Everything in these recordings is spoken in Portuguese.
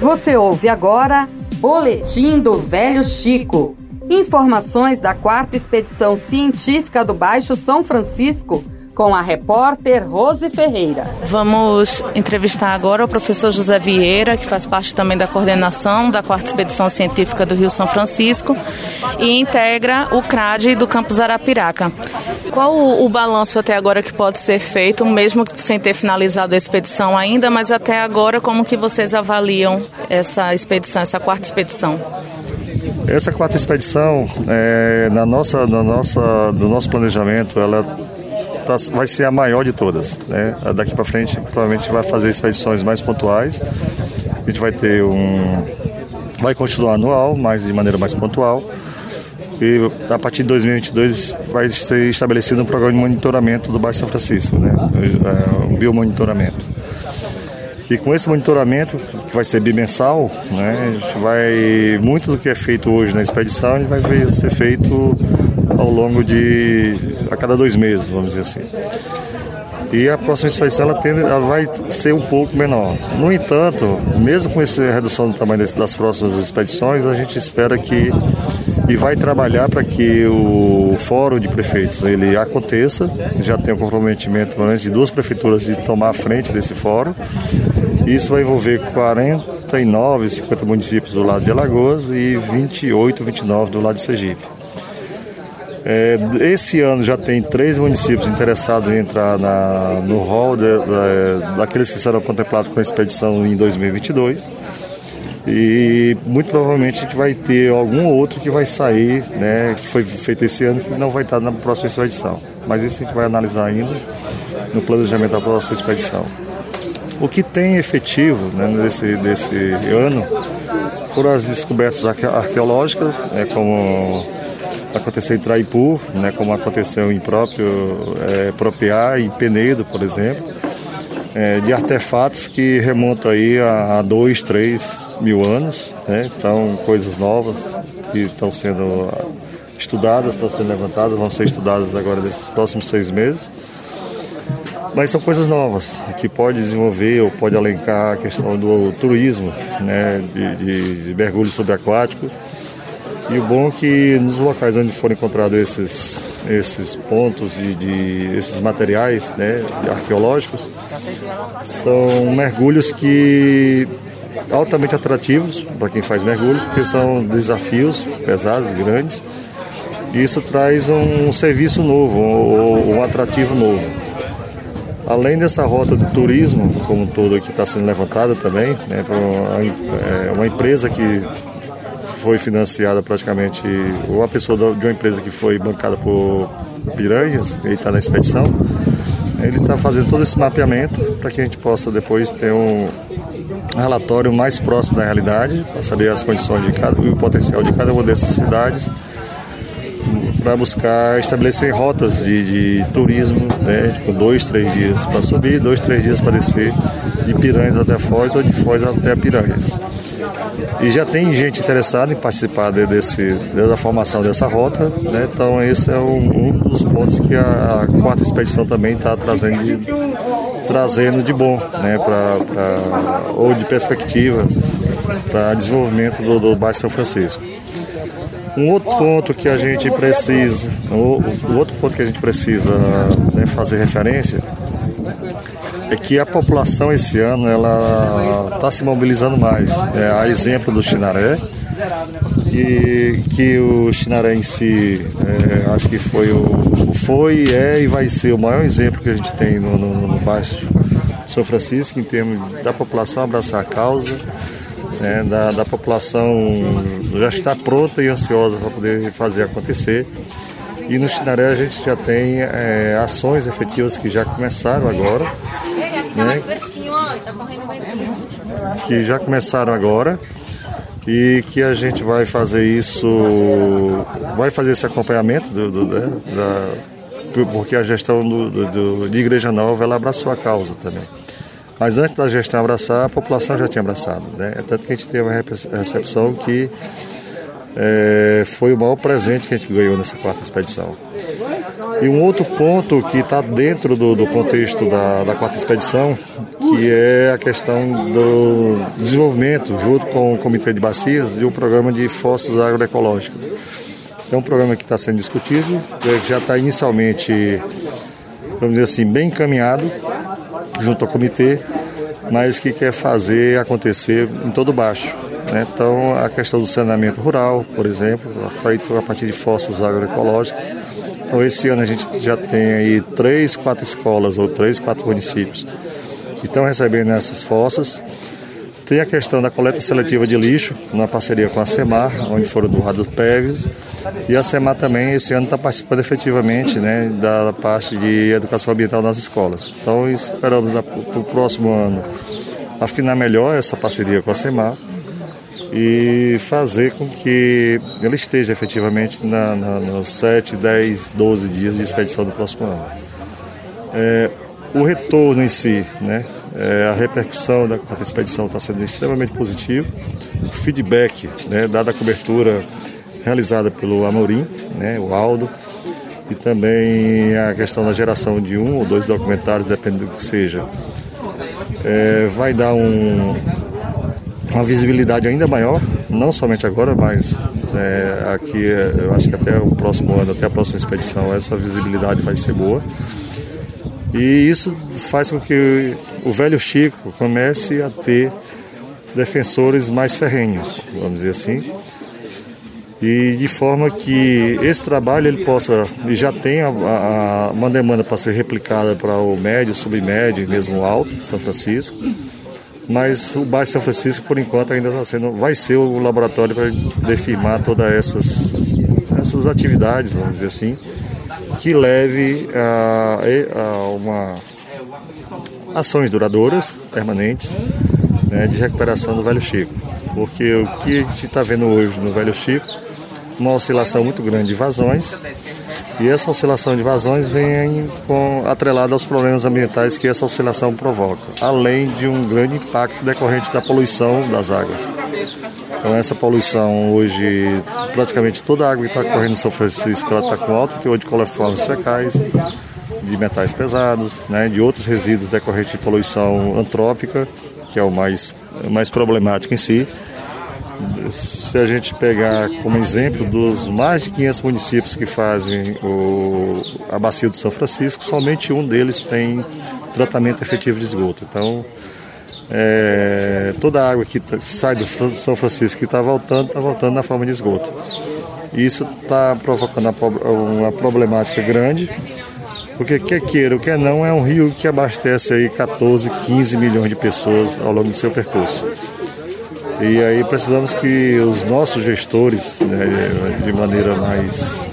Você ouve agora Boletim do Velho Chico. Informações da quarta expedição científica do Baixo São Francisco com a repórter Rose Ferreira. Vamos entrevistar agora o professor José Vieira, que faz parte também da coordenação da quarta expedição científica do Rio São Francisco e integra o CRAD do campus Arapiraca. Qual o, o balanço até agora que pode ser feito, mesmo sem ter finalizado a expedição ainda, mas até agora como que vocês avaliam essa expedição, essa quarta expedição? Essa quarta expedição, é, na nossa, na nossa, do nosso planejamento, ela tá, vai ser a maior de todas. Né? Daqui para frente, provavelmente vai fazer expedições mais pontuais. A gente vai ter um, vai continuar anual, mas de maneira mais pontual. E a partir de 2022 vai ser estabelecido um programa de monitoramento do Bairro São Francisco, né? É, um biomonitoramento. E com esse monitoramento, que vai ser bimensal, né, vai. Muito do que é feito hoje na expedição, vai ser feito ao longo de. a cada dois meses, vamos dizer assim. E a próxima expedição ela, ela vai ser um pouco menor. No entanto, mesmo com essa redução do tamanho das próximas expedições, a gente espera que e vai trabalhar para que o fórum de prefeitos ele aconteça. Já tem o comprometimento de duas prefeituras de tomar a frente desse fórum. Isso vai envolver 49, 50 municípios do lado de Alagoas e 28, 29 do lado de Sergipe. É, esse ano já tem três municípios interessados em entrar na, no hall de, de, daqueles que serão contemplados com a expedição em 2022. E muito provavelmente a gente vai ter algum outro que vai sair, né, que foi feito esse ano, que não vai estar na próxima expedição. Mas isso a gente vai analisar ainda no planejamento da próxima expedição. O que tem efetivo né, nesse desse ano foram as descobertas arqueológicas, né, como aconteceu em Traipu, né, como aconteceu em próprio é, Propriá e Penedo, por exemplo é, de artefatos que remontam aí a, a dois, três mil anos, né? Então, coisas novas que estão sendo estudadas, estão sendo levantadas, vão ser estudadas agora nesses próximos seis meses. Mas são coisas novas que pode desenvolver ou pode alencar a questão do turismo, né? de, de, de mergulho subaquático e o bom é que nos locais onde foram encontrados esses, esses pontos de, de esses materiais né, arqueológicos, são mergulhos que altamente atrativos para quem faz mergulho, porque são desafios pesados, grandes, e isso traz um serviço novo, um, um atrativo novo. Além dessa rota de turismo, como todo que está sendo levantada também, né, uma, é, uma empresa que foi financiada praticamente, uma pessoa de uma empresa que foi bancada por piranhas, ele está na expedição, ele está fazendo todo esse mapeamento para que a gente possa depois ter um relatório mais próximo da realidade, para saber as condições de cada e o potencial de cada uma dessas cidades, para buscar estabelecer rotas de, de turismo, né, com dois, três dias para subir, dois, três dias para descer, de Piranhas até Foz ou de Foz até Piranhas. E já tem gente interessada em participar de, desse, da formação dessa rota, né? então esse é um, um, dos pontos que a, a quarta expedição também está trazendo de, trazendo de bom, né? pra, pra ou de perspectiva para desenvolvimento do, do bairro São Francisco. Um outro ponto que a gente precisa, o, o outro ponto que a gente precisa né, fazer referência é que a população esse ano ela está se mobilizando mais. É, a exemplo do Chinaré, que, que o Chinaré em si, é, acho que foi o foi, é e vai ser o maior exemplo que a gente tem no, no, no Baixo São Francisco em termos da população abraçar a causa, né, da, da população já estar pronta e ansiosa para poder fazer acontecer. E no Chinaré a gente já tem é, ações efetivas que já começaram agora tá né? Tá que já começaram agora e que a gente vai fazer isso, vai fazer esse acompanhamento do, do né, da, porque a gestão do, do, de Igreja Nova ela abraçou a causa também. Mas antes da gestão abraçar, a população já tinha abraçado. Né? É tanto que a gente teve uma recepção que é, foi o maior presente que a gente ganhou nessa quarta expedição. E um outro ponto que está dentro do, do contexto da, da, quarta expedição, que é a questão do desenvolvimento, junto com o Comitê de Bacias, de um programa de fossas agroecológicas. É um programa que está sendo discutido, que já está inicialmente, vamos dizer assim, bem encaminhado junto ao comitê, mas que quer fazer acontecer em todo baixo. Né? Então, a questão do saneamento rural, por exemplo, feito a partir de fossas agroecológicas. Então, esse ano a gente já tem aí três, quatro escolas ou três, quatro municípios que estão recebendo essas fossas. Tem a questão da coleta seletiva de lixo, na parceria com a SEMAR, onde foram doados PEVs. E a SEMAR também, esse ano, está participando efetivamente né, da parte de educação ambiental nas escolas. Então, esperamos para o próximo ano afinar melhor essa parceria com a SEMAR e fazer com que ele esteja efetivamente na, na, nos 7, 10, 12 dias de expedição do próximo ano. É, o retorno em si, né, é, a repercussão da expedição está sendo extremamente positivo. O feedback, né, dada a cobertura realizada pelo Amorim, né, o Aldo, e também a questão da geração de um ou dois documentários, dependendo do que seja, é, vai dar um, uma visibilidade ainda maior, não somente agora, mas é, aqui eu acho que até o próximo ano, até a próxima expedição, essa visibilidade vai ser boa. E isso faz com que o velho Chico comece a ter defensores mais ferrenhos, vamos dizer assim. E de forma que esse trabalho ele possa, e já a, uma demanda para ser replicada para o médio, submédio e mesmo alto, São Francisco. Mas o Baixo São Francisco, por enquanto, ainda está sendo, vai ser o laboratório para defirmar todas essas, essas atividades, vamos dizer assim, que leve a, a uma ações duradouras, permanentes, né, de recuperação do Velho Chico. Porque o que a gente está vendo hoje no Velho Chico, uma oscilação muito grande de vazões, e essa oscilação de vazões vem com, atrelada aos problemas ambientais que essa oscilação provoca, além de um grande impacto decorrente da poluição das águas. Então essa poluição hoje, praticamente toda a água que está correndo no São Francisco, está com alto teor de coliformes fecais, de metais pesados, né, de outros resíduos decorrentes de poluição antrópica, que é o mais, mais problemático em si. Se a gente pegar como exemplo dos mais de 500 municípios que fazem o, a bacia do São Francisco, somente um deles tem tratamento efetivo de esgoto. Então, é, toda a água que tá, sai do São Francisco que está voltando, está voltando na forma de esgoto. E isso está provocando uma problemática grande, porque quer queira ou quer não, é um rio que abastece aí 14, 15 milhões de pessoas ao longo do seu percurso. E aí precisamos que os nossos gestores, né, de maneira mais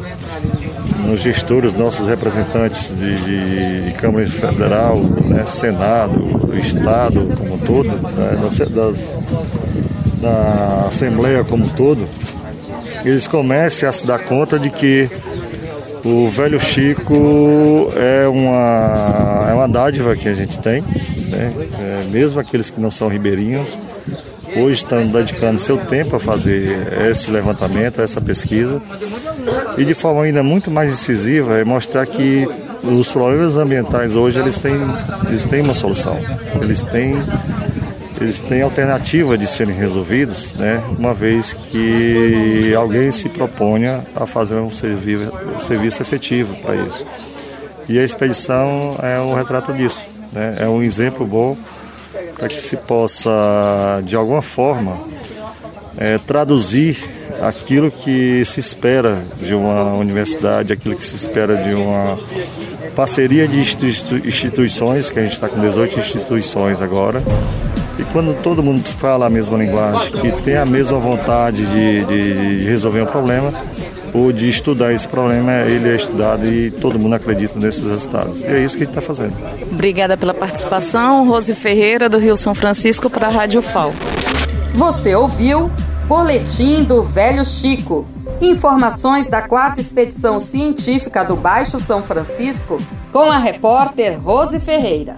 nos gestores, nossos representantes de, de, de Câmara Federal, né, Senado, Estado como um todo, né, das, das, da Assembleia como um todo, eles comecem a se dar conta de que o velho Chico é uma, é uma dádiva que a gente tem, né? É, mesmo aqueles que não são ribeirinhos, hoje estão dedicando seu tempo a fazer esse levantamento, essa pesquisa, e de forma ainda muito mais incisiva é mostrar que os problemas ambientais hoje eles têm, eles têm uma solução, eles têm eles têm alternativa de serem resolvidos, né? uma vez que alguém se proponha a fazer um serviço, um serviço efetivo para isso. E a expedição é um retrato disso, né? é um exemplo bom para que se possa, de alguma forma, é, traduzir aquilo que se espera de uma universidade, aquilo que se espera de uma parceria de instituições, que a gente está com 18 instituições agora. E quando todo mundo fala a mesma linguagem, que tem a mesma vontade de, de, resolver um problema, ou de estudar esse problema, ele é estudado e todo mundo acredita nesses resultados. E é isso que a gente está fazendo. Obrigada pela participação. Rose Ferreira, do Rio São Francisco, para a Rádio FAO. Você ouviu Boletim do Velho Chico. Informações da quarta expedição científica do Baixo São Francisco com a repórter Rose Ferreira.